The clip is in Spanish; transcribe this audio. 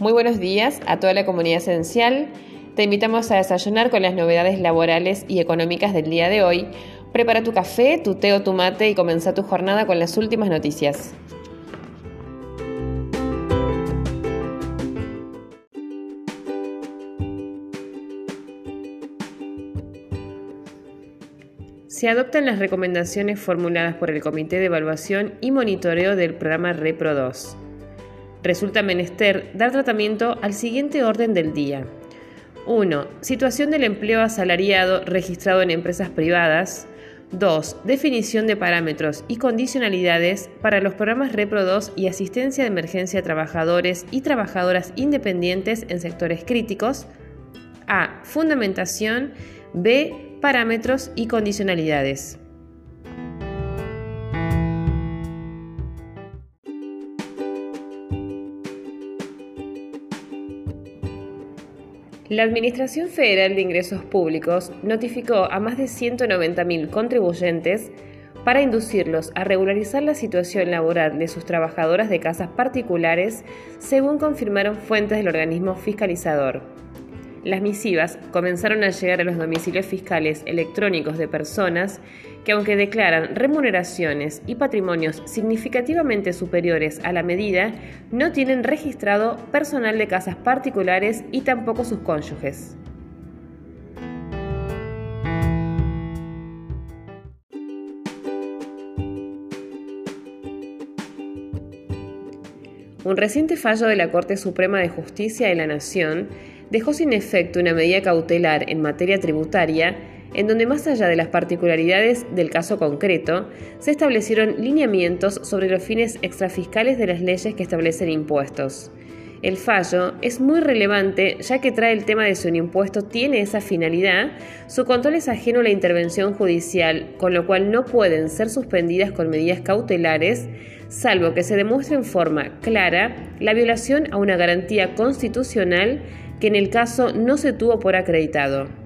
Muy buenos días a toda la comunidad esencial. Te invitamos a desayunar con las novedades laborales y económicas del día de hoy. Prepara tu café, tu té o tu mate y comienza tu jornada con las últimas noticias. Se adoptan las recomendaciones formuladas por el Comité de Evaluación y Monitoreo del programa REPRO 2 resulta menester dar tratamiento al siguiente orden del día. 1. Situación del empleo asalariado registrado en empresas privadas. 2. Definición de parámetros y condicionalidades para los programas Repro 2 y asistencia de emergencia a trabajadores y trabajadoras independientes en sectores críticos. A. Fundamentación. B. Parámetros y condicionalidades. La Administración Federal de Ingresos Públicos notificó a más de 190.000 contribuyentes para inducirlos a regularizar la situación laboral de sus trabajadoras de casas particulares, según confirmaron fuentes del organismo fiscalizador. Las misivas comenzaron a llegar a los domicilios fiscales electrónicos de personas que aunque declaran remuneraciones y patrimonios significativamente superiores a la medida, no tienen registrado personal de casas particulares y tampoco sus cónyuges. Un reciente fallo de la Corte Suprema de Justicia de la Nación dejó sin efecto una medida cautelar en materia tributaria en donde más allá de las particularidades del caso concreto, se establecieron lineamientos sobre los fines extrafiscales de las leyes que establecen impuestos. El fallo es muy relevante ya que trae el tema de si un impuesto tiene esa finalidad, su control es ajeno a la intervención judicial, con lo cual no pueden ser suspendidas con medidas cautelares, salvo que se demuestre en forma clara la violación a una garantía constitucional que en el caso no se tuvo por acreditado.